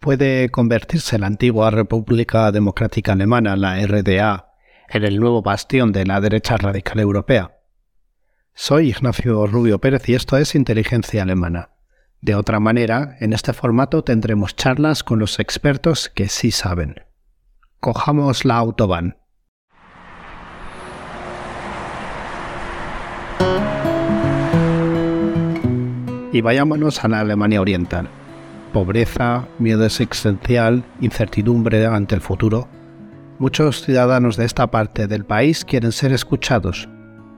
¿Puede convertirse la antigua República Democrática Alemana, la RDA, en el nuevo bastión de la derecha radical europea? Soy Ignacio Rubio Pérez y esto es Inteligencia Alemana. De otra manera, en este formato tendremos charlas con los expertos que sí saben. Cojamos la autobahn. Y vayámonos a la Alemania Oriental pobreza, miedo existencial, incertidumbre ante el futuro, muchos ciudadanos de esta parte del país quieren ser escuchados,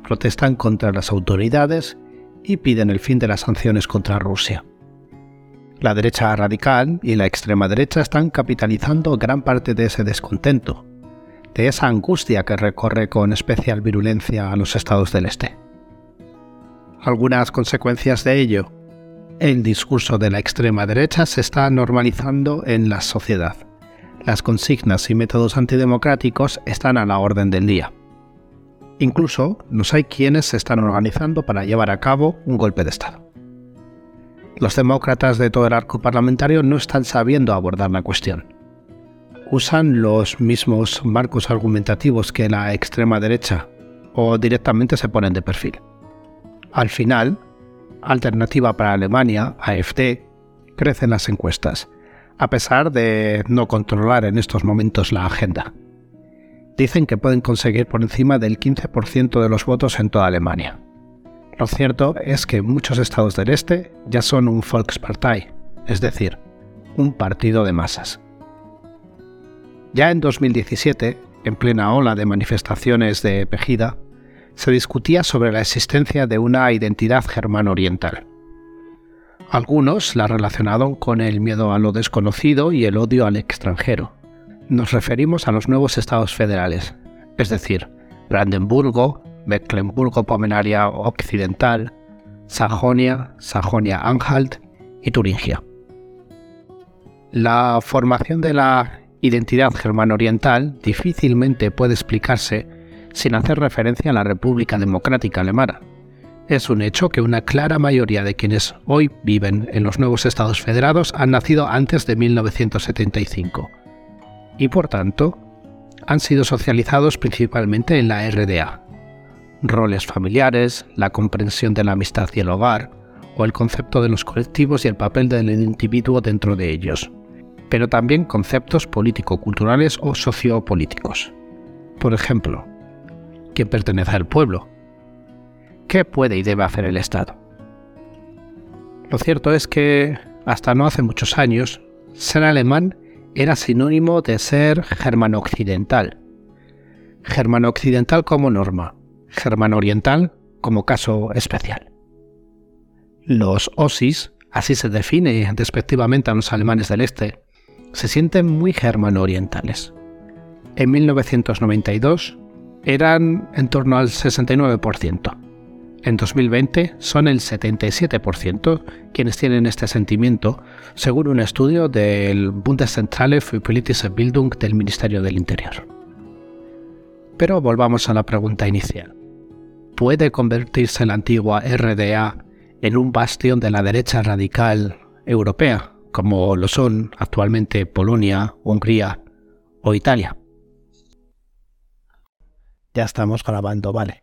protestan contra las autoridades y piden el fin de las sanciones contra Rusia. La derecha radical y la extrema derecha están capitalizando gran parte de ese descontento, de esa angustia que recorre con especial virulencia a los estados del este. Algunas consecuencias de ello el discurso de la extrema derecha se está normalizando en la sociedad. Las consignas y métodos antidemocráticos están a la orden del día. Incluso los hay quienes se están organizando para llevar a cabo un golpe de Estado. Los demócratas de todo el arco parlamentario no están sabiendo abordar la cuestión. Usan los mismos marcos argumentativos que la extrema derecha o directamente se ponen de perfil. Al final, Alternativa para Alemania, AFD, crece en las encuestas, a pesar de no controlar en estos momentos la agenda. Dicen que pueden conseguir por encima del 15% de los votos en toda Alemania. Lo cierto es que muchos estados del este ya son un Volkspartei, es decir, un partido de masas. Ya en 2017, en plena ola de manifestaciones de Pejida, se discutía sobre la existencia de una identidad germano-oriental. Algunos la relacionaron con el miedo a lo desconocido y el odio al extranjero. Nos referimos a los nuevos estados federales, es decir, Brandenburgo, Mecklenburgo-Pomerania Occidental, Sajonia, Sajonia-Anhalt y Turingia. La formación de la identidad germano-oriental difícilmente puede explicarse sin hacer referencia a la República Democrática Alemana. Es un hecho que una clara mayoría de quienes hoy viven en los nuevos Estados federados han nacido antes de 1975 y por tanto han sido socializados principalmente en la RDA. Roles familiares, la comprensión de la amistad y el hogar, o el concepto de los colectivos y el papel del individuo dentro de ellos, pero también conceptos político-culturales o sociopolíticos. Por ejemplo, que pertenece al pueblo. ¿Qué puede y debe hacer el Estado? Lo cierto es que, hasta no hace muchos años, ser alemán era sinónimo de ser germano-occidental. Germano-occidental como norma, germano-oriental como caso especial. Los OSIS, así se define despectivamente a los alemanes del este, se sienten muy germano-orientales. En 1992, eran en torno al 69%. En 2020 son el 77% quienes tienen este sentimiento, según un estudio del Bundeszentrale für politische Bildung del Ministerio del Interior. Pero volvamos a la pregunta inicial. ¿Puede convertirse la antigua RDA en un bastión de la derecha radical europea, como lo son actualmente Polonia, Hungría o Italia? Ya estamos grabando, vale.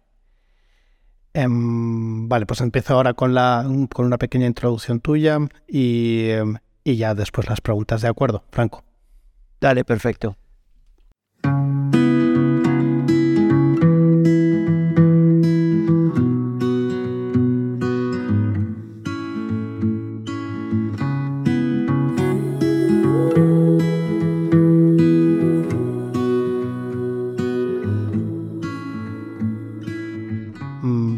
Em, vale, pues empiezo ahora con, la, con una pequeña introducción tuya y, em, y ya después las preguntas, ¿de acuerdo, Franco? Dale, perfecto.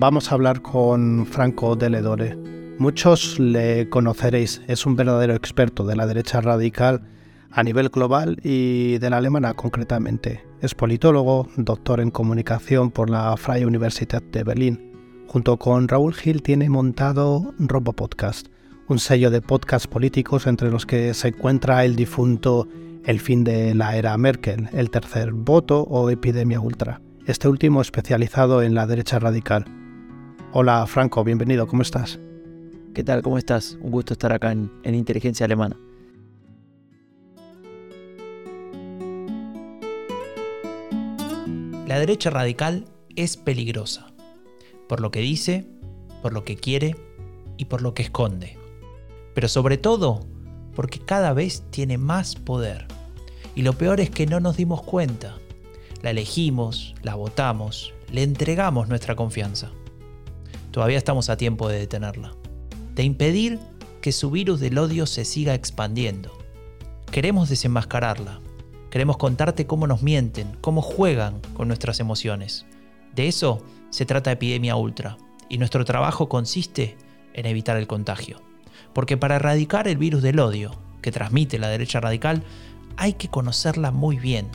Vamos a hablar con Franco Deledore. Muchos le conoceréis, es un verdadero experto de la derecha radical a nivel global y de la alemana concretamente. Es politólogo, doctor en comunicación por la Freie Universität de Berlín. Junto con Raúl Gil tiene montado Robo Podcast, un sello de podcasts políticos entre los que se encuentra el difunto El fin de la era Merkel, El tercer voto o Epidemia Ultra, este último especializado en la derecha radical. Hola Franco, bienvenido, ¿cómo estás? ¿Qué tal? ¿Cómo estás? Un gusto estar acá en, Inteligencia Alemana. La derecha radical es peligrosa, por lo que dice, por lo que quiere y por lo que esconde, pero sobre todo porque cada vez tiene más poder. Y lo peor es que no nos dimos cuenta. La elegimos, la votamos, le entregamos nuestra confianza. Todavía estamos a tiempo de detenerla, de impedir que su virus del odio se siga expandiendo. Queremos desenmascararla, queremos contarte cómo nos mienten, cómo juegan con nuestras emociones. De eso se trata Epidemia Ultra, y nuestro trabajo consiste en evitar el contagio. Porque para erradicar el virus del odio que transmite la derecha radical, hay que conocerla muy bien.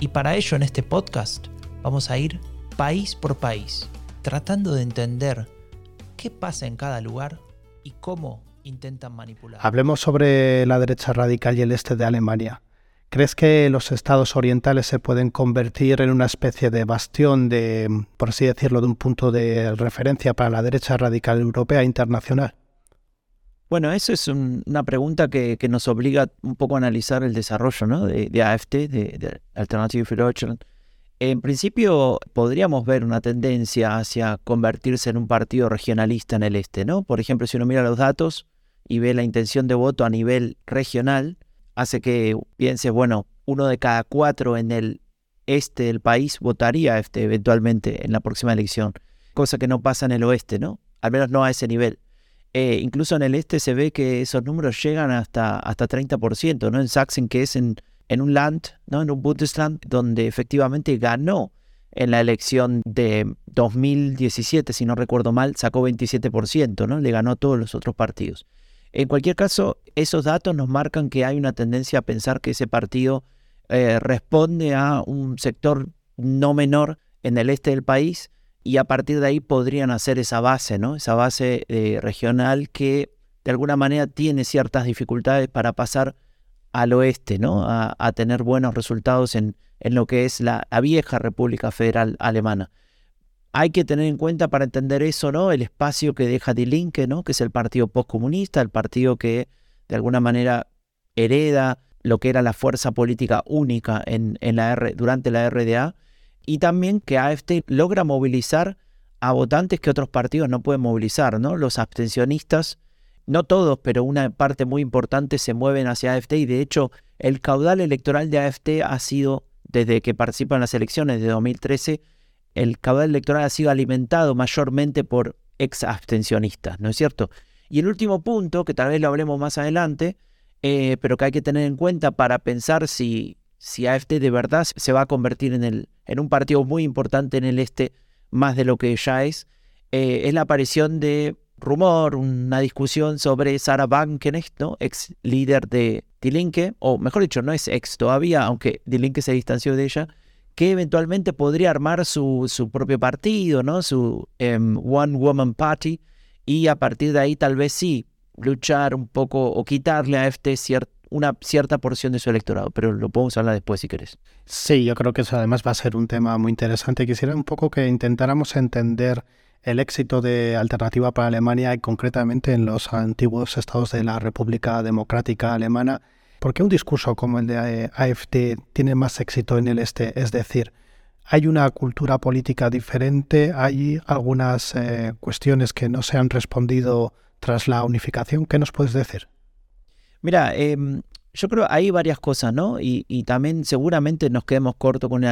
Y para ello en este podcast vamos a ir país por país, tratando de entender qué pasa en cada lugar y cómo intentan manipular. Hablemos sobre la derecha radical y el este de Alemania. ¿Crees que los estados orientales se pueden convertir en una especie de bastión de, por así decirlo, de un punto de referencia para la derecha radical europea e internacional? Bueno, eso es una pregunta que, nos obliga un poco a analizar el desarrollo de, AFT, de, Alternative for Deutschland. En principio, podríamos ver una tendencia hacia convertirse en un partido regionalista en el este, ¿no? Por ejemplo, si uno mira los datos y ve la intención de voto a nivel regional, hace que piense, bueno, uno de cada cuatro en el este del país votaría AFT eventualmente en la próxima elección, cosa que no pasa en el oeste, ¿no? Al menos no a ese nivel. Eh, incluso en el este se ve que esos números llegan hasta, hasta 30%, ¿no? En Sachsen, que es en, en un land, ¿no? En un Bundesland, donde efectivamente ganó en la elección de 2017, si no recuerdo mal, sacó 27%, ¿no? Le ganó a todos los otros partidos. En cualquier caso, esos datos nos marcan que hay una tendencia a pensar que ese partido eh, responde a un sector no menor en el este del país y a partir de ahí podrían hacer esa base, ¿no? Esa base eh, regional que de alguna manera tiene ciertas dificultades para pasar al oeste, ¿no? A, tener buenos resultados en, en lo que es la, vieja República Federal Alemana. Hay que tener en cuenta para entender eso, ¿no? El espacio que deja Die Linke, ¿no? Que es el partido postcomunista, el partido que de alguna manera hereda lo que era la fuerza política única en, en la R, durante la RDA y también que AFT logra movilizar a votantes que otros partidos no pueden movilizar, ¿no? Los abstencionistas, no todos, pero una parte muy importante se mueven hacia AFT y de hecho el caudal electoral de AFT ha sido, desde que participa en las elecciones de 2013, el caudal electoral ha sido alimentado mayormente por ex abstencionistas, ¿no es cierto? Y el último punto, que tal vez lo hablemos más adelante, eh, pero que hay que tener en cuenta para pensar si si AFT de verdad se va a convertir en, el, en un partido muy importante en el este, más de lo que ya es, eh, es la aparición de rumor, una discusión sobre Sarah Wagenknecht, ¿no? ex líder de Die Linke, o mejor dicho, no es ex todavía, aunque Die Linke se distanció de ella, que eventualmente podría armar su, su propio partido, ¿no? su em, One Woman Party, y a partir de ahí tal vez sí luchar un poco o quitarle a cierto una cierta porción de su electorado, pero lo podemos hablar después si querés. Sí, yo creo que eso además va a ser un tema muy interesante. Quisiera un poco que intentáramos entender el éxito de Alternativa para Alemania y concretamente en los antiguos estados de la República Democrática Alemana. ¿Por qué un discurso como el de AFD tiene más éxito en el este? Es decir, ¿hay una cultura política diferente? ¿Hay algunas eh, cuestiones que no se han respondido tras la unificación? ¿Qué nos puedes decir? Mira, em, yo creo hay varias cosas, ¿no? Y, también seguramente nos quedemos cortos con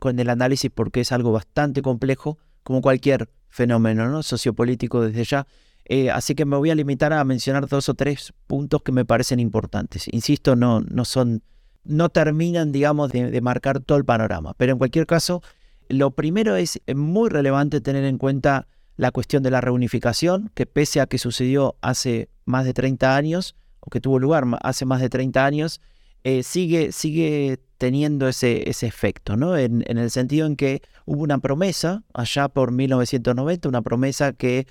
con el análisis porque es algo bastante complejo, como cualquier fenómeno ¿no? sociopolítico desde ya. Eh, así que me voy a limitar a mencionar dos o tres puntos que me parecen importantes. Insisto, no, no son, no terminan, digamos, de, de marcar todo el panorama. Pero en cualquier caso, lo primero es muy relevante tener en cuenta la cuestión de la reunificación, que pese a que sucedió hace más de 30 años, que tuvo lugar hace más de 30 años, eh, sigue, sigue teniendo ese, ese efecto, ¿no? En, el sentido en que hubo una promesa allá por 1990, una promesa que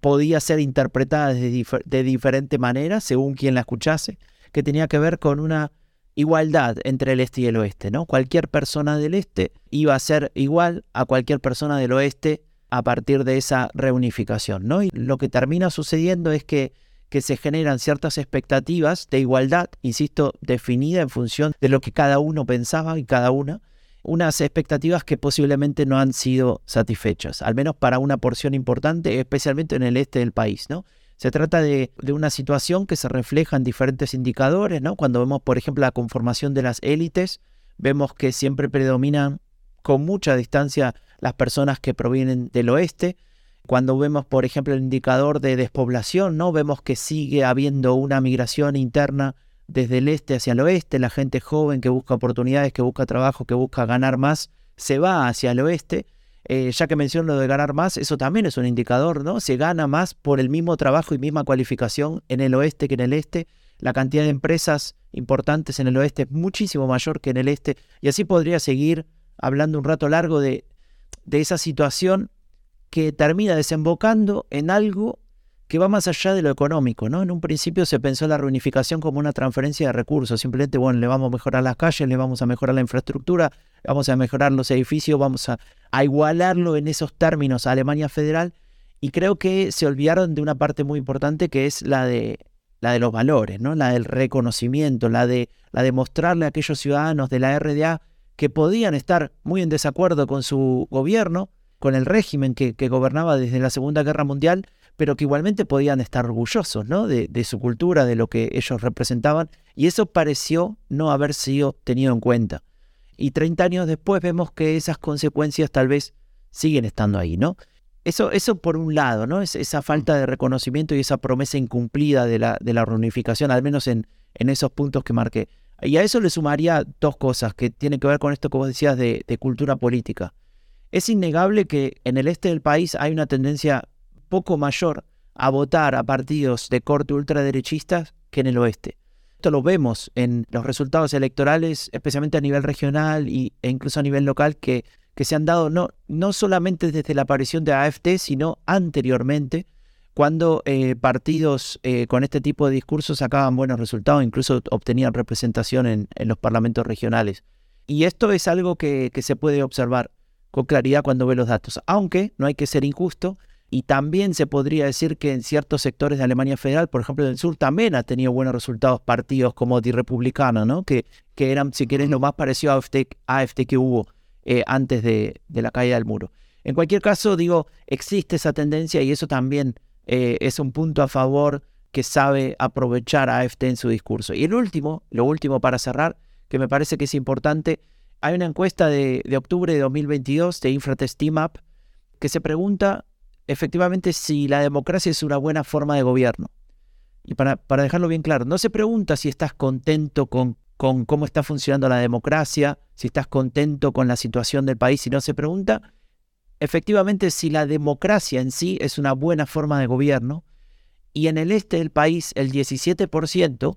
podía ser interpretada de, de diferente manera según quien la escuchase, que tenía que ver con una igualdad entre el este y el oeste, ¿no? Cualquier persona del este iba a ser igual a cualquier persona del oeste a partir de esa reunificación, ¿no? Y lo que termina sucediendo es que que se generan ciertas expectativas de igualdad, insisto, definida en función de lo que cada uno pensaba y cada una, unas expectativas que posiblemente no han sido satisfechas, al menos para una porción importante, especialmente en el este del país, ¿no? Se trata de, de, una situación que se refleja en diferentes indicadores, ¿no? Cuando vemos, por ejemplo, la conformación de las élites, vemos que siempre predominan con mucha distancia las personas que provienen del oeste. Cuando vemos, por ejemplo, el indicador de despoblación, ¿no? Vemos que sigue habiendo una migración interna desde el este hacia el oeste, la gente joven que busca oportunidades, que busca trabajo, que busca ganar más, se va hacia el oeste. Eh, ya que menciono lo de ganar más, eso también es un indicador, ¿no? Se gana más por el mismo trabajo y misma cualificación en el oeste que en el este. La cantidad de empresas importantes en el oeste es muchísimo mayor que en el este. Y así podría seguir hablando un rato largo de, de esa situación que termina desembocando en algo que va más allá de lo económico, ¿no? En un principio se pensó la reunificación como una transferencia de recursos, simplemente, bueno, le vamos a mejorar las calles, le vamos a mejorar la infraestructura, vamos a mejorar los edificios, vamos a, igualarlo en esos términos a Alemania Federal, y creo que se olvidaron de una parte muy importante que es la de, la de los valores, ¿no? La del reconocimiento, la de, la de mostrarle a aquellos ciudadanos de la RDA que podían estar muy en desacuerdo con su gobierno, con el régimen que, gobernaba desde la Segunda Guerra Mundial, pero que igualmente podían estar orgullosos ¿no? de, su cultura, de lo que ellos representaban, y eso pareció no haber sido tenido en cuenta. Y 30 años después vemos que esas consecuencias tal vez siguen estando ahí, ¿no? Eso, eso por un lado, ¿no? Es, esa falta de reconocimiento y esa promesa incumplida de la, reunificación, al menos en, esos puntos que marqué. Y a eso le sumaría dos cosas que tienen que ver con esto que vos decías de, de cultura política. Es innegable que en el este del país hay una tendencia poco mayor a votar a partidos de corte ultraderechistas que en el oeste. Esto lo vemos en los resultados electorales, especialmente a nivel regional e incluso a nivel local, que, que se han dado no, no solamente desde la aparición de AFT, sino anteriormente, cuando eh, partidos eh, con este tipo de discursos sacaban buenos resultados, incluso obtenían representación en, en los parlamentos regionales. Y esto es algo que, que, se puede observar con claridad cuando ve los datos, aunque no hay que ser injusto y también se podría decir que en ciertos sectores de Alemania Federal, por ejemplo, del sur, también ha tenido buenos resultados partidos como Die Republicana, ¿no? que, que eran, si quieres, lo más parecido a AFT, AFT que hubo eh, antes de, de, la caída del muro. En cualquier caso, digo, existe esa tendencia y eso también eh, es un punto a favor que sabe aprovechar AFT en su discurso. Y el último, lo último para cerrar, que me parece que es importante, hay una encuesta de, octubre de 2022 de Infratest que se pregunta efectivamente si la democracia es una buena forma de gobierno. Y para, para dejarlo bien claro, no se pregunta si estás contento con, con cómo está funcionando la democracia, si estás contento con la situación del país, sino se pregunta efectivamente si la democracia en sí es una buena forma de gobierno. Y en el este del país el 17%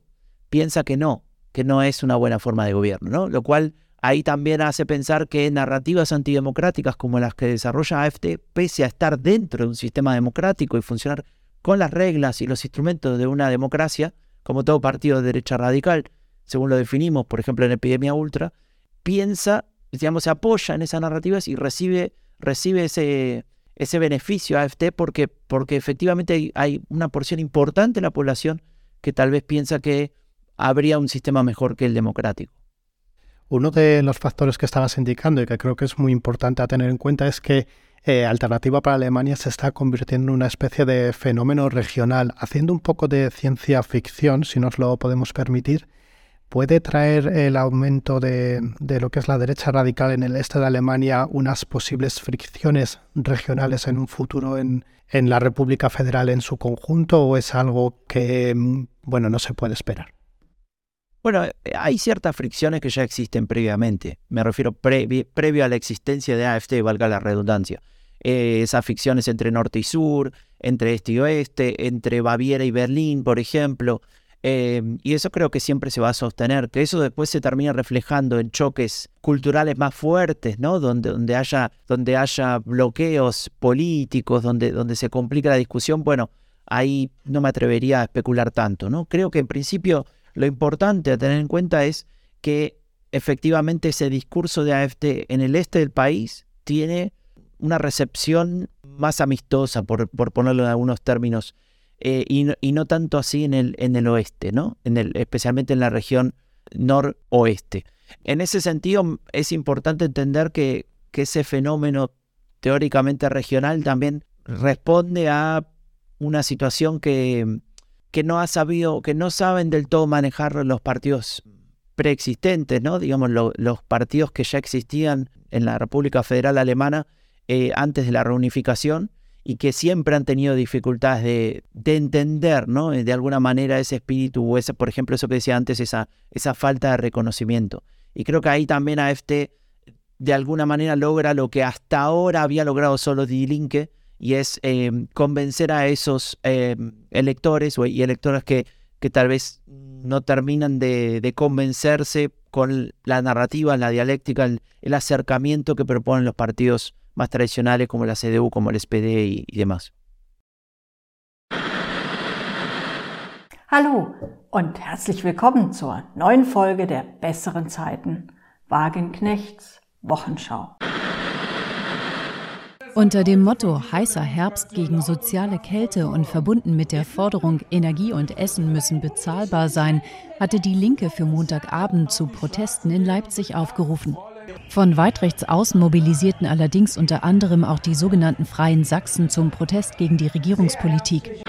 piensa que no, que no es una buena forma de gobierno, ¿no? Lo cual Ahí también hace pensar que narrativas antidemocráticas como las que desarrolla AFT, pese a estar dentro de un sistema democrático y funcionar con las reglas y los instrumentos de una democracia, como todo partido de derecha radical, según lo definimos, por ejemplo, en Epidemia Ultra, piensa, digamos, se apoya en esas narrativas y recibe, recibe ese, ese beneficio AFT porque, porque efectivamente hay, hay una porción importante de la población que tal vez piensa que habría un sistema mejor que el democrático. Uno de los factores que estabas indicando y que creo que es muy importante a tener en cuenta es que eh, Alternativa para Alemania se está convirtiendo en una especie de fenómeno regional, haciendo un poco de ciencia ficción, si nos lo podemos permitir. ¿Puede traer el aumento de, de lo que es la derecha radical en el este de Alemania unas posibles fricciones regionales en un futuro en, en la República Federal en su conjunto o es algo que, mm, bueno, no se puede esperar? Bueno, eh, hay ciertas fricciones que ya existen previamente. Me refiero previo a la existencia de AFT, valga la redundancia. Eh, esas fricciones entre norte y sur, entre este y oeste, entre Baviera y Berlín, por ejemplo. Eh, y eso creo que siempre se va a sostener, que eso después se termina reflejando en choques culturales más fuertes, ¿no? Donde, donde, haya, donde haya bloqueos políticos, donde, donde se complica la discusión. Bueno, ahí no me atrevería a especular tanto, ¿no? Creo que en principio lo importante a tener en cuenta es que efectivamente ese discurso de AFT en el este del país tiene una recepción más amistosa, por, por ponerlo en algunos términos, eh, y, no, y, no, tanto así en el, en el oeste, ¿no? En el, especialmente en la región noroeste. En ese sentido, es importante entender que, que ese fenómeno teóricamente regional también responde a una situación que, que no ha sabido, que no saben del todo manejar los partidos preexistentes, ¿no? Digamos, los partidos que ya existían en la República Federal Alemana eh, antes de la reunificación y que siempre han tenido dificultades de, de, entender, ¿no? De alguna manera ese espíritu o ese, por ejemplo, eso que decía antes, esa, esa falta de reconocimiento. Y creo que ahí también AFT de alguna manera logra lo que hasta ahora había logrado solo Die Linke, y es eh, convencer a esos eh, electores y electoras que, que tal vez no terminan de, convencerse con la narrativa, la dialéctica, el, acercamiento que proponen los partidos más tradicionales como la CDU, como el SPD y, y demás. Hallo und herzlich willkommen zur neuen Folge der besseren Zeiten Wagenknechts Wochenschau. Unter dem Motto Heißer Herbst gegen soziale Kälte und verbunden mit der Forderung Energie und Essen müssen bezahlbar sein, hatte die Linke für Montagabend zu Protesten in Leipzig aufgerufen. Von weit rechts außen mobilisierten allerdings unter anderem auch die sogenannten Freien Sachsen zum Protest gegen die Regierungspolitik.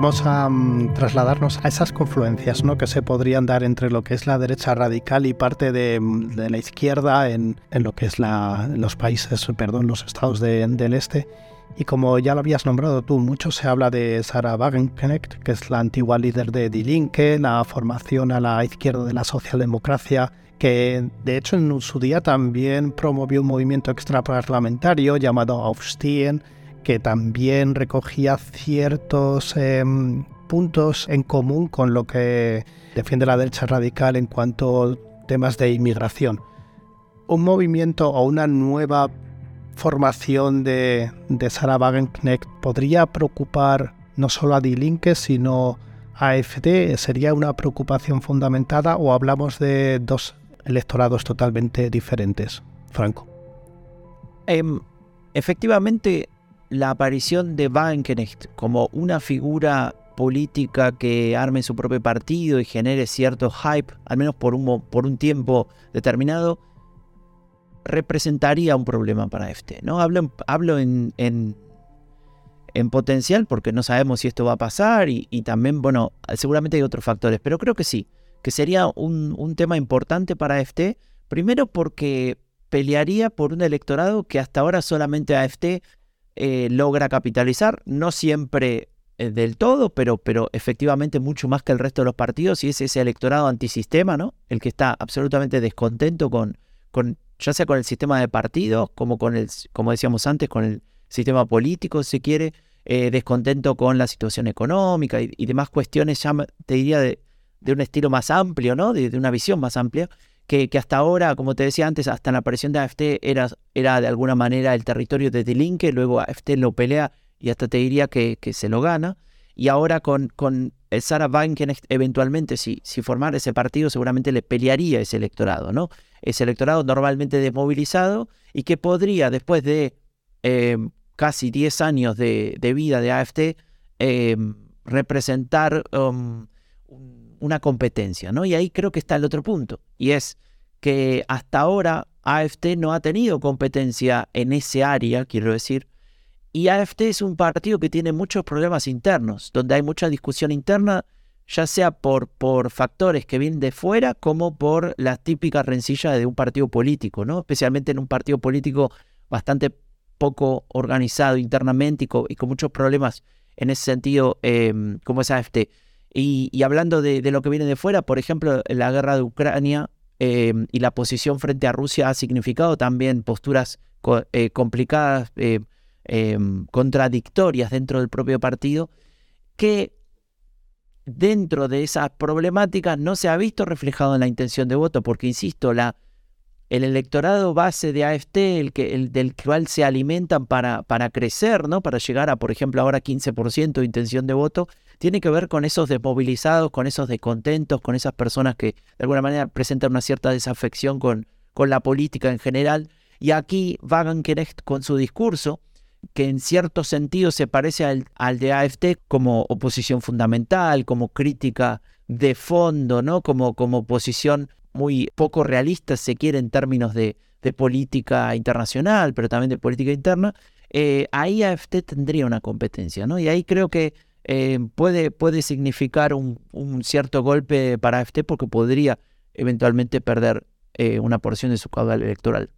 Vamos a mm, trasladarnos a esas confluencias ¿no? que se podrían dar entre lo que es la derecha radical y parte de, mm, la izquierda en, lo que es los países, perdón, los estados del este. Y como ya lo habías nombrado tú, mucho se habla de Sarah Wagenknecht, que es la antigua líder de Die Linke, la formación a la izquierda de la socialdemocracia, que de hecho en su día también promovió un movimiento extraparlamentario llamado Aufstehen, que también recogía ciertos em, puntos en común con lo que defiende la derecha radical en cuanto a temas de inmigración. Un movimiento o una nueva formación de, de Sarah Wagenknecht podría preocupar no solo a Die Linke, sino a AfD. ¿Sería una preocupación fundamentada o hablamos de dos electorados totalmente diferentes? Franco. Em, efectivamente, la aparición de Wagenknecht como una figura política que arme su propio partido y genere cierto hype, al menos por un, por un tiempo determinado, representaría un problema para este. ¿no? Hablo, hablo en, en, potencial porque no sabemos si esto va a pasar y, también, bueno, seguramente hay otros factores, pero creo que sí, que sería un, un tema importante para AFT, primero porque pelearía por un electorado que hasta ahora solamente AFT eh, logra capitalizar, no siempre eh, del todo, pero, pero efectivamente mucho más que el resto de los partidos, y es ese electorado antisistema, ¿no? El que está absolutamente descontento con, con ya sea con el sistema de partidos, como con el, como decíamos antes, con el sistema político, si quiere, eh, descontento con la situación económica y, demás cuestiones, ya te diría, de, de, un estilo más amplio, ¿no? De, de una visión más amplia que, hasta ahora, como te decía antes, hasta la aparición de AFT era, de alguna manera el territorio de Delinque, luego AFT lo pelea y hasta te diría que, se lo gana. Y ahora con, con Sarah Wagenknecht, eventualmente, si, si formara ese partido, seguramente le pelearía ese electorado, ¿no? Ese electorado normalmente desmovilizado y que podría, después de eh, casi 10 años de, vida de AFT, eh, representar um, una competencia, ¿no? Y ahí creo que está el otro punto, y es que hasta ahora AFT no ha tenido competencia en ese área, quiero decir, y AFT es un partido que tiene muchos problemas internos, donde hay mucha discusión interna, ya sea por, por factores que vienen de fuera, como por la típica rencilla de un partido político, ¿no? Especialmente en un partido político bastante poco organizado internamente y con, muchos problemas en ese sentido, em, como es AFT. Y, hablando de, lo que viene de fuera, por ejemplo, la guerra de Ucrania eh, y la posición frente a Rusia ha significado también posturas eh, complicadas, eh, em, contradictorias dentro del propio partido, que dentro de esas problemáticas no se ha visto reflejado en la intención de voto, porque, insisto, la, el electorado base de AFT, el, que, el del cual se alimentan para, para crecer, ¿no? para llegar a, por ejemplo, ahora 15% de intención de voto, tiene que ver con esos desmovilizados, con esos descontentos, con esas personas que de alguna manera presentan una cierta desafección con, con la política en general. Y aquí Wagenknecht con su discurso, que en cierto sentido se parece al, al, de AFT como oposición fundamental, como crítica de fondo, ¿no? Como, como muy poco realista, se quiere, en términos de, política internacional, pero también de política interna, eh, ahí AFT tendría una competencia, ¿no? Y ahí creo que eh, puede, puede significar un, cierto golpe para AFT porque podría eventualmente perder eh, una porción de su caudal electoral.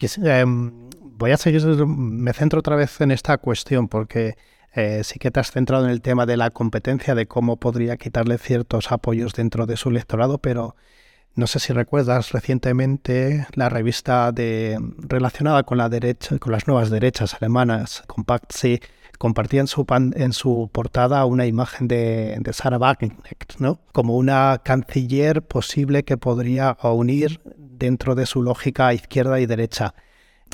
Em, voy a seguir, me centro otra vez en esta cuestión porque sí que te has centrado en el tema de la competencia, de cómo podría quitarle ciertos apoyos dentro de su electorado, pero no sé si recuerdas recientemente la revista de, relacionada con la derecha, con las nuevas derechas alemanas, Compact C, compartía en su, portada una imagen de, de Sarah Wagenknecht, ¿no? Como una canciller posible que podría unir dentro de su lógica izquierda y derecha.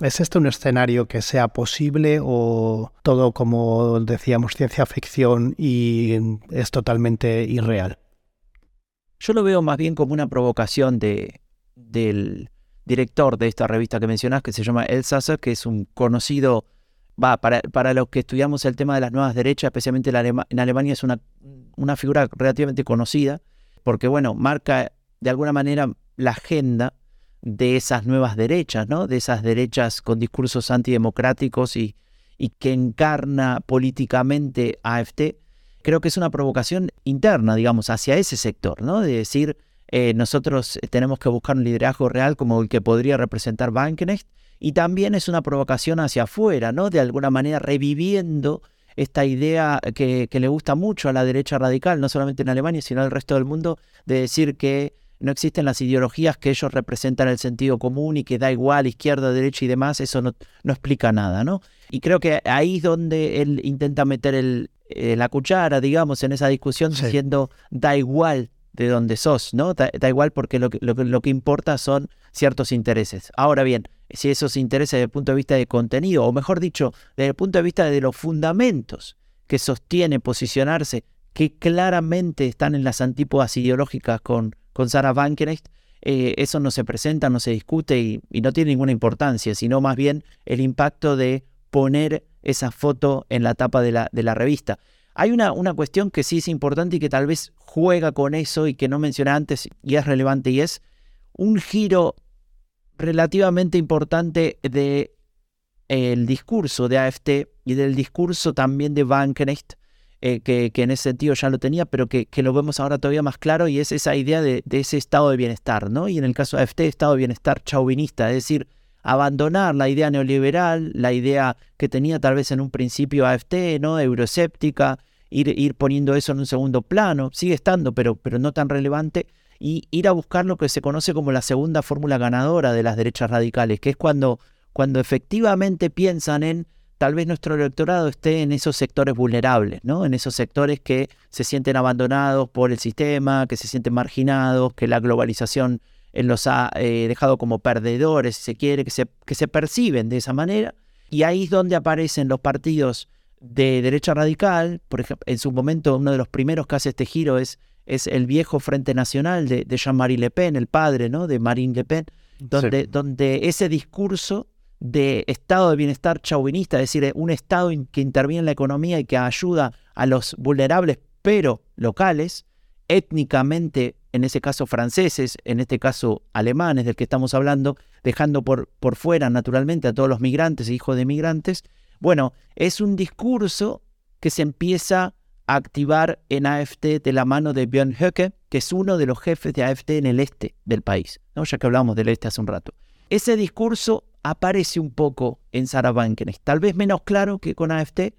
¿Es este un escenario que sea posible o todo, como decíamos, ciencia ficción y es totalmente irreal? Yo lo veo más bien como una provocación de, del director de esta revista que mencionás, que se llama El Sasser, que es un conocido, va, para, para los que estudiamos el tema de las nuevas derechas, especialmente en Alemania, es una, una figura relativamente conocida, porque, bueno, marca de alguna manera la agenda de esas nuevas derechas, ¿no? De esas derechas con discursos antidemocráticos y, y que encarna políticamente AFT creo que es una provocación interna, digamos, hacia ese sector, ¿no? De decir, eh, nosotros tenemos que buscar un liderazgo real como el que podría representar Wagenknecht, y también es una provocación hacia afuera, ¿no? De alguna manera reviviendo esta idea que, le gusta mucho a la derecha radical, no solamente en Alemania, sino el resto del mundo, de decir que no existen las ideologías que ellos representan el sentido común y que da igual izquierda, derecha y demás, eso no explica nada, ¿no? Y creo que ahí es donde él intenta meter el, eh, la cuchara, digamos, en esa discusión, diciendo da igual de dónde sos, ¿no? Da, igual porque lo que, lo, que importa son ciertos intereses. Ahora bien, si esos intereses desde el punto de vista de contenido, o mejor dicho, desde el punto de vista de los fundamentos que sostiene posicionarse, que claramente están en las antípodas ideológicas con, con Sarah eh, eso no se presenta, no se discute y, y, no tiene ninguna importancia, sino más bien el impacto de poner esa foto en la tapa de la, de la revista. Hay una, una, cuestión que sí es importante y que tal vez juega con eso y que no mencioné antes y es relevante y es un giro relativamente importante de el discurso de AFT y del discurso también de Wagenknecht, eh, que, que, en ese sentido ya lo tenía, pero que, que, lo vemos ahora todavía más claro y es esa idea de, de, ese estado de bienestar, ¿no? Y en el caso de AFT, estado de bienestar chauvinista, es decir, abandonar la idea neoliberal, la idea que tenía tal vez en un principio AFT, ¿no? Euroséptica, ir, ir poniendo eso en un segundo plano, sigue estando, pero, pero no tan relevante, y ir a buscar lo que se conoce como la segunda fórmula ganadora de las derechas radicales, que es cuando, cuando efectivamente piensan en tal vez nuestro electorado esté en esos sectores vulnerables, ¿no? En esos sectores que se sienten abandonados por el sistema, que se sienten marginados, que la globalización él los ha eh, dejado como perdedores, si se quiere, que se, que se perciben de esa manera. Y ahí es donde aparecen los partidos de derecha radical. Por ejemplo, en su momento, uno de los primeros que hace este giro es, es el viejo Frente Nacional de, de Jean-Marie Le Pen, el padre ¿no? de Marine Le Pen, donde, donde ese discurso de estado de bienestar chauvinista, es decir, un estado que interviene en la economía y que ayuda a los vulnerables, pero locales, étnicamente en ese caso franceses, en este caso alemanes del que estamos hablando, dejando por, por fuera naturalmente a todos los migrantes e hijos de migrantes, bueno, es un discurso que se empieza a activar en AFT de la mano de Björn Höcke, que es uno de los jefes de AFT en el este del país, ¿no? ya que hablamos del este hace un rato. Ese discurso aparece un poco en Sarah Wagenknecht, tal vez menos claro que con AFT,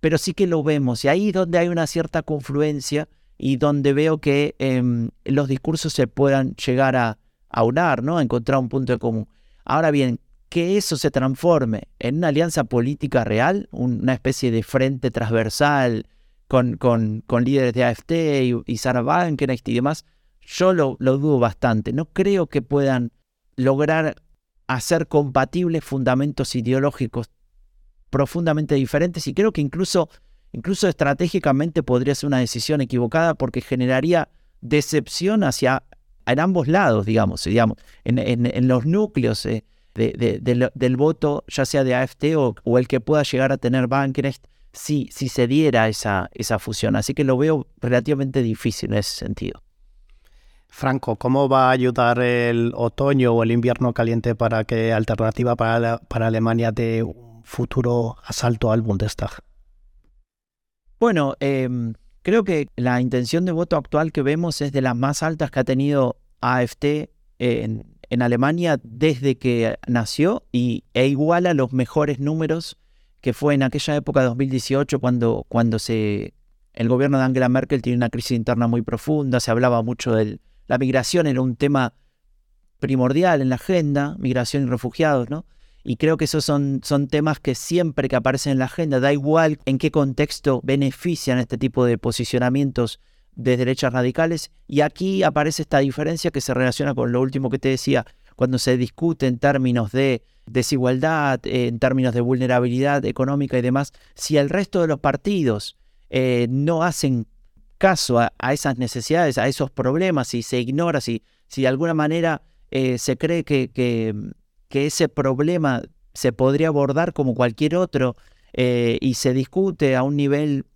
pero sí que lo vemos, y ahí es donde hay una cierta confluencia y donde veo que em, los discursos se puedan llegar a aunar, ¿no? a encontrar un punto de común. Ahora bien, que eso se transforme en una alianza política real, una especie de frente transversal con, con, con líderes de AFT y, y Sarah Wagenknecht y demás, yo lo, lo, dudo bastante. No creo que puedan lograr hacer compatibles fundamentos ideológicos profundamente diferentes y creo que incluso, incluso estratégicamente podría ser una decisión equivocada porque generaría decepción hacia en ambos lados, digamos, digamos en, los núcleos eh, del, voto, ya sea de AFT o, el que pueda llegar a tener Bankrecht, si, si se diera esa, esa fusión. Así que lo veo relativamente difícil en ese sentido. Franco, ¿cómo va a ayudar el otoño o el invierno caliente para que Alternativa para, para Alemania dé un futuro asalto al Bundestag? Bueno, em, creo que la intención de voto actual que vemos es de las más altas que ha tenido AFT en, Alemania desde que nació y, e igual a los mejores números que fue en aquella época de 2018 cuando, cuando se, el gobierno de Angela Merkel tiene una crisis interna muy profunda, se hablaba mucho del la migración era un tema primordial en la agenda, migración y refugiados, ¿no? Y creo que esos son, son temas que siempre que aparecen en la agenda, da igual en qué contexto benefician este tipo de posicionamientos de derechas radicales. Y aquí aparece esta diferencia que se relaciona con lo último que te decía, cuando se discute en términos de desigualdad, en términos de vulnerabilidad económica y demás, si el resto de los partidos eh, no hacen caso a, esas necesidades, a esos problemas, y se ignora, si, si de alguna manera eh, se cree que, ese problema se podría abordar como cualquier otro eh, y se discute a un nivel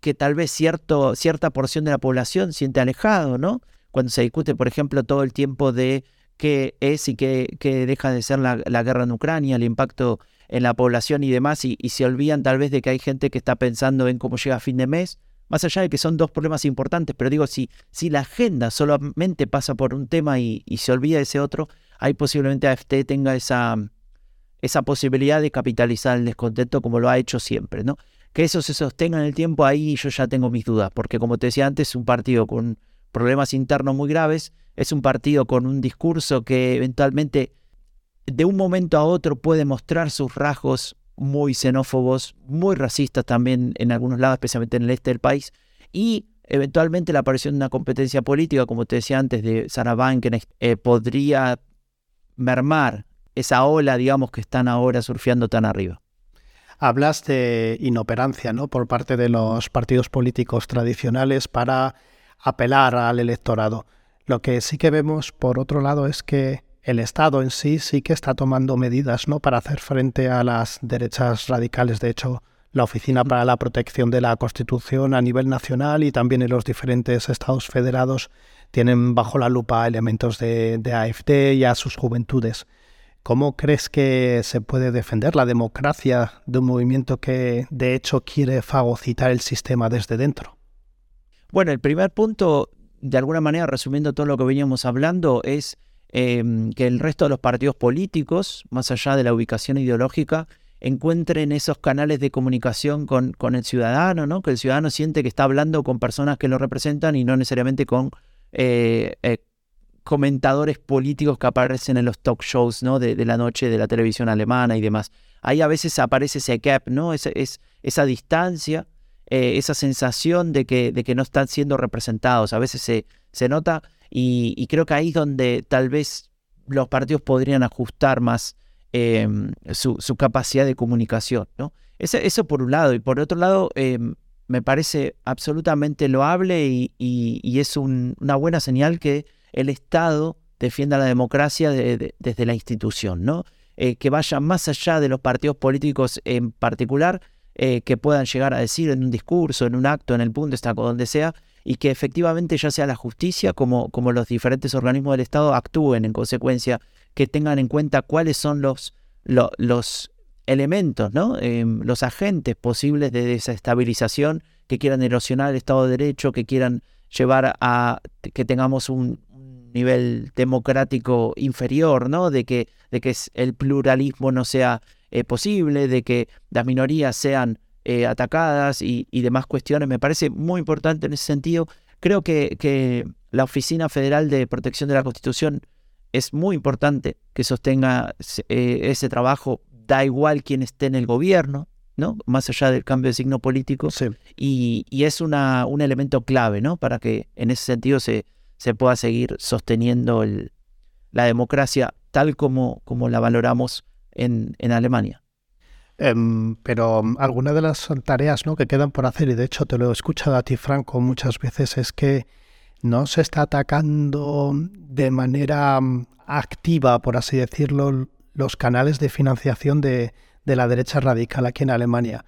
que tal vez cierto, cierta porción de la población siente alejado, ¿no? Cuando se discute, por ejemplo, todo el tiempo de qué es y qué, deja de ser la, guerra en Ucrania, el impacto en la población y demás, y, y se olvidan tal vez de que hay gente que está pensando en cómo llega a fin de mes, más allá de que son dos problemas importantes, pero digo, si, si la agenda solamente pasa por un tema y, se olvida de ese otro, hay posiblemente AFT tenga esa, esa posibilidad de capitalizar el descontento como lo ha hecho siempre, ¿no? Que eso se sostenga en el tiempo, ahí yo ya tengo mis dudas, porque como te decía antes, es un partido con problemas internos muy graves, es un partido con un discurso que eventualmente de un momento a otro puede mostrar sus rasgos muy xenófobos, muy racistas también en algunos lados, especialmente en el este del país, y eventualmente la aparición de una competencia política, como te decía antes, de Sarah Banken, eh, podría mermar esa ola, digamos, que están ahora surfeando tan arriba. Hablas de inoperancia, ¿no? Por parte de los partidos políticos tradicionales para apelar al electorado. Lo que sí que vemos, por otro lado, es que el Estado en sí sí que está tomando medidas ¿no? para hacer frente a las derechas radicales. De hecho, la Oficina para la Protección de la Constitución a nivel nacional y también en los diferentes estados federados tienen bajo la lupa elementos de, de AFD y a sus juventudes. ¿Cómo crees que se puede defender la democracia de un movimiento que de hecho quiere fagocitar el sistema desde dentro? Bueno, el primer punto, de alguna manera resumiendo todo lo que veníamos hablando, es Em, que el resto de los partidos políticos, más allá de la ubicación ideológica, encuentren esos canales de comunicación con, con el ciudadano, ¿no? que el ciudadano siente que está hablando con personas que lo representan y no necesariamente con eh, eh, comentadores políticos que aparecen en los talk shows ¿no? de, la noche de la televisión alemana y demás. Ahí a veces aparece ese gap, ¿no? es, esa distancia, eh, esa sensación de que, no están siendo representados. A veces se, se nota y, creo que ahí es donde tal vez los partidos podrían ajustar más em, su, capacidad de comunicación. ¿no? Eso, por un lado. Y por otro lado, em, me parece absolutamente loable y, es una buena señal que el Estado defienda la democracia desde la institución, ¿no? Eh, que vaya más allá de los partidos políticos en particular, eh, que puedan llegar a decir en un discurso, en un acto, en el Bundestag o donde sea, y que efectivamente ya sea la justicia como, los diferentes organismos del Estado actúen en consecuencia, que tengan en cuenta cuáles son los, los elementos, ¿no? Em, los agentes posibles de desestabilización que quieran erosionar el Estado de Derecho, que quieran llevar a que tengamos un, nivel democrático inferior, ¿no? De que, el pluralismo no sea eh, posible, de que las minorías sean eh, atacadas y, demás cuestiones. Me parece muy importante en ese sentido. Creo que, la Oficina Federal de Protección de la Constitución es muy importante que sostenga eh, ese trabajo, da igual quién esté en el gobierno, ¿no? Más allá del cambio de signo político. Y, es una, un elemento clave, ¿no? Para que en ese sentido se, se pueda seguir sosteniendo el, la democracia tal como, como la valoramos en, en Alemania. Em, pero um, algunas de las tareas ¿no? que quedan por hacer, y de hecho te lo he escuchado a ti, Franco, muchas veces, es que no se está atacando de manera um, activa, por así decirlo, los canales de financiación de, de la derecha radical aquí en Alemania.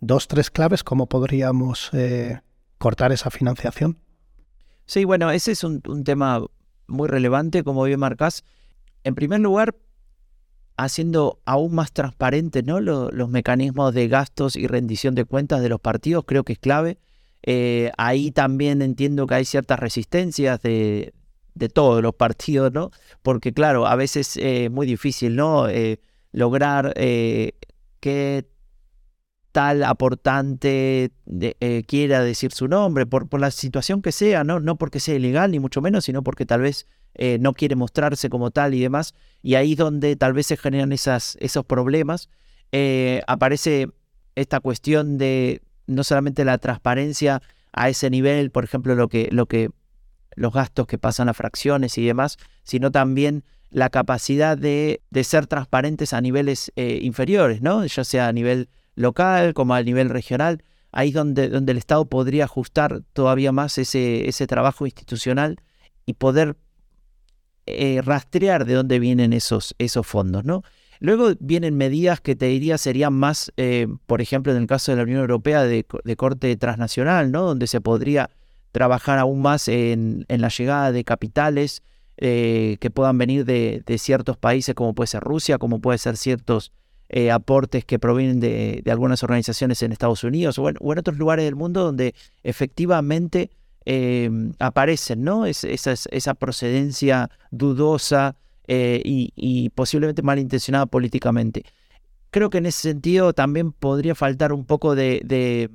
Dos, tres claves, ¿cómo podríamos eh, cortar esa financiación? Sí, bueno, ese es un, tema muy relevante, como bien marcás. En primer lugar, haciendo aún más transparentes ¿no? los, mecanismos de gastos y rendición de cuentas de los partidos, creo que es clave. Eh, ahí también entiendo que hay ciertas resistencias de, todos los partidos, ¿no? Porque claro, a veces es muy difícil, ¿no? Eh, lograr eh, que tal aportante quiera decir su nombre, por, por, la situación que sea, ¿no? no porque sea ilegal, ni mucho menos, sino porque tal vez eh, no quiere mostrarse como tal y demás, y ahí es donde tal vez se generan esas, esos problemas. Eh, aparece esta cuestión de no solamente la transparencia a ese nivel, por ejemplo, lo que, lo que, los gastos que pasan a fracciones y demás, sino también la capacidad de, de ser transparentes a niveles eh, inferiores, ¿no? ya sea a nivel local como a nivel regional. Ahí es donde, donde el Estado podría ajustar todavía más ese, ese trabajo institucional y poder eh, rastrear de dónde vienen esos, esos fondos, ¿no? Luego vienen medidas que te diría serían más, eh, por ejemplo, en el caso de la Unión Europea, de, corte transnacional, ¿no? Donde se podría trabajar aún más en, la llegada de capitales eh, que puedan venir de, ciertos países, como puede ser Rusia, como puede ser ciertos aportes que provienen de, algunas organizaciones en Estados Unidos o en otros lugares del mundo donde efectivamente Em, aparecen, ¿no? Es, esa, procedencia dudosa eh, y, posiblemente malintencionada políticamente. Creo que en ese sentido también podría faltar un poco de,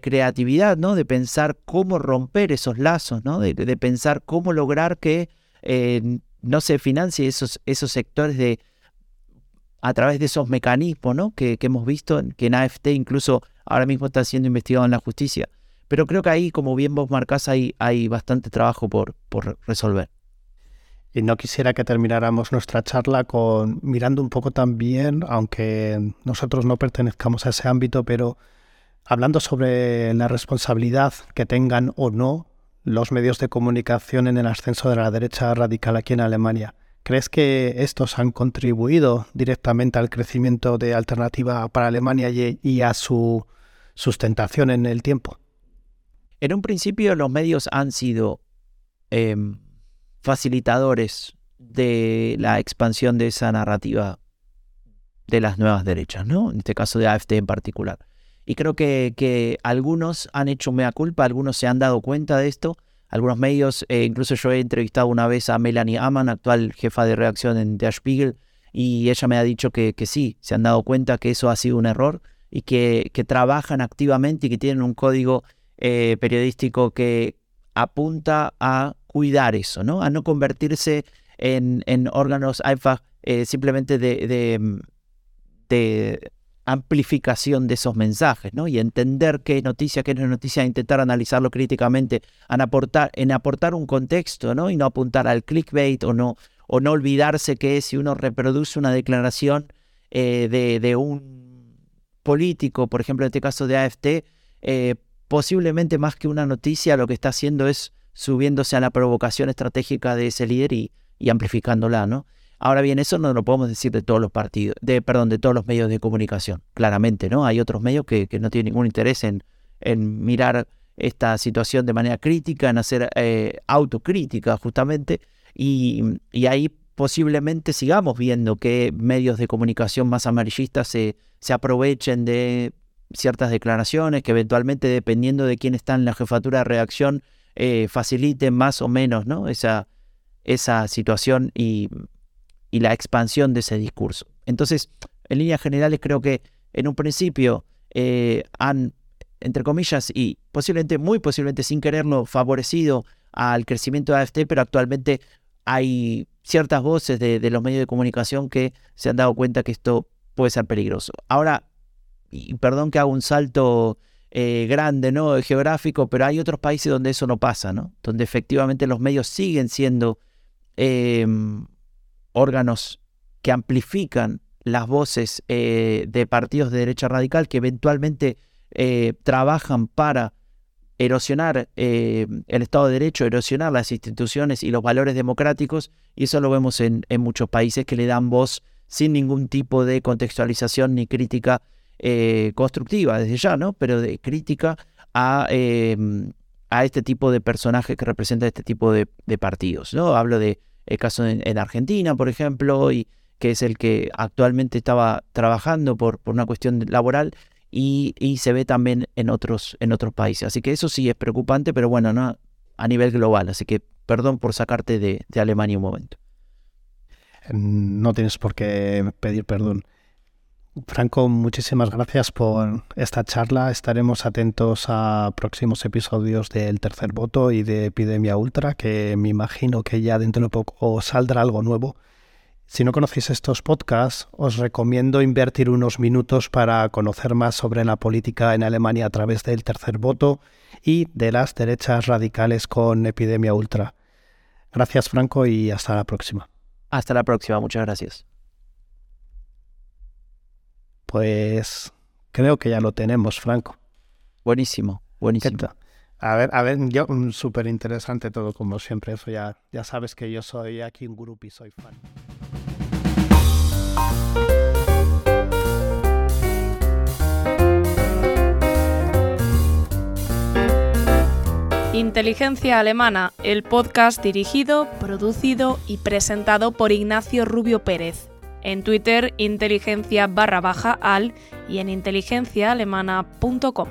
creatividad, ¿no? De pensar cómo romper esos lazos, ¿no? De, pensar cómo lograr que eh, no se financie esos, esos sectores de a través de esos mecanismos ¿no? que, que hemos visto, que en AFT incluso ahora mismo está siendo investigado en la justicia. Pero creo que ahí, como bien vos marcás, hay, hay bastante trabajo por, por resolver. Y no quisiera que termináramos nuestra charla con mirando un poco también, aunque nosotros no pertenezcamos a ese ámbito, pero hablando sobre la responsabilidad que tengan o no los medios de comunicación en el ascenso de la derecha radical aquí en Alemania. ¿Crees que estos han contribuido directamente al crecimiento de Alternativa para Alemania y a su sustentación en el tiempo? En un principio los medios han sido em, facilitadores de la expansión de esa narrativa de las nuevas derechas, ¿no? En este caso de AFT en particular. Y creo que, que algunos han hecho mea culpa, algunos se han dado cuenta de esto, algunos medios, eh, incluso yo he entrevistado una vez a Melanie Amann, actual jefa de redacción en Der Spiegel, y ella me ha dicho que, que sí, se han dado cuenta que eso ha sido un error y que, que trabajan activamente y que tienen un código eh, periodístico que apunta a cuidar eso, ¿no? A no convertirse en, órganos eh, simplemente de, de, amplificación de esos mensajes, ¿no? Y entender qué es noticia, qué no es noticia, intentar analizarlo críticamente, en aportar, un contexto, ¿no? Y no apuntar al clickbait o no, o no olvidarse que si uno reproduce una declaración eh, de, un político, por ejemplo, en este caso de AFT, eh, posiblemente más que una noticia, lo que está haciendo es subiéndose a la provocación estratégica de ese líder y, amplificándola, ¿no? Ahora bien, eso no lo podemos decir de todos los partidos, de, perdón, de todos los medios de comunicación, claramente, ¿no? Hay otros medios que, no tienen ningún interés en, mirar esta situación de manera crítica, en hacer eh, autocrítica justamente, y, ahí posiblemente sigamos viendo que medios de comunicación más amarillistas se, se aprovechen de ciertas declaraciones que eventualmente, dependiendo de quién está en la jefatura de redacción, eh, faciliten más o menos ¿no? esa, esa situación y, la expansión de ese discurso. Entonces, en líneas generales, creo que en un principio eh, han, entre comillas, y posiblemente, muy posiblemente sin quererlo, favorecido al crecimiento de AFT, pero actualmente hay ciertas voces de, los medios de comunicación que se han dado cuenta que esto puede ser peligroso. Ahora, y perdón que haga un salto eh, grande, ¿no? Geográfico, pero hay otros países donde eso no pasa, ¿no? Donde efectivamente los medios siguen siendo em, órganos que amplifican las voces eh, de partidos de derecha radical que eventualmente eh, trabajan para erosionar eh, el Estado de Derecho, erosionar las instituciones y los valores democráticos, y eso lo vemos en, muchos países que le dan voz sin ningún tipo de contextualización ni crítica constructiva desde ya, ¿no? Pero de crítica a, a este tipo de personajes que representan este tipo de, partidos, ¿no? Hablo de el caso en Argentina, por ejemplo, y que es el que actualmente estaba trabajando por, por una cuestión laboral y, se ve también en otros, en otros países. Así que eso sí es preocupante, pero bueno, no a nivel global. Así que perdón por sacarte de, Alemania un momento. No tienes por qué pedir perdón. Franco, muchísimas gracias por esta charla. Estaremos atentos a próximos episodios del Tercer Voto y de Epidemia Ultra, que me imagino que ya dentro de poco saldrá algo nuevo. Si no conocéis estos podcasts, os recomiendo invertir unos minutos para conocer más sobre la política en Alemania a través del tercer voto y de las derechas radicales con Epidemia Ultra. Gracias Franco y hasta la próxima. Hasta la próxima, muchas gracias. Pues creo que ya lo tenemos, Franco. Buenísimo, buenísimo. A ver, a ver, yo mm, súper interesante todo como siempre, eso ya, ya sabes que yo soy aquí un grupo y soy fan. Inteligencia Alemana, el podcast dirigido, producido y presentado por Ignacio Rubio Pérez. En Twitter, inteligencia barra baja al y en inteligenciaalemana.com.